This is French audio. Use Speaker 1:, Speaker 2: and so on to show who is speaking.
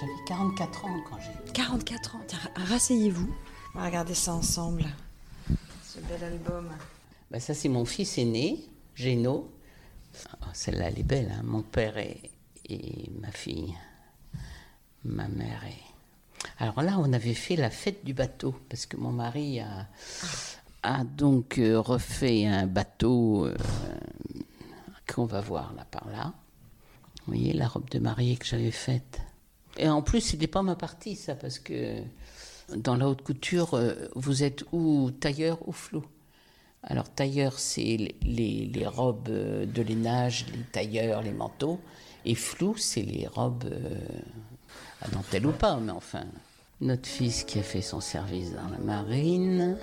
Speaker 1: J'avais 44 ans quand j'ai.
Speaker 2: 44 ans. Tiens, rasseyez-vous. On va regarder ça ensemble. Ce bel album.
Speaker 1: Bah, ça, c'est mon fils aîné, Géno. Ah, Celle-là, elle est belle. hein. Mon père et, et ma fille. Ma mère et. Alors là, on avait fait la fête du bateau parce que mon mari a, a donc euh, refait un bateau euh, qu'on va voir là par là. Vous voyez la robe de mariée que j'avais faite. Et en plus, c'était pas ma partie ça parce que dans la haute couture, euh, vous êtes ou tailleur ou flou. Alors tailleur, c'est les, robes euh, de lainage, les tailleurs, les manteaux. Et flou, c'est les robes euh, à dentelle ou pas, mais enfin. Notre fils qui a fait son service dans la marine.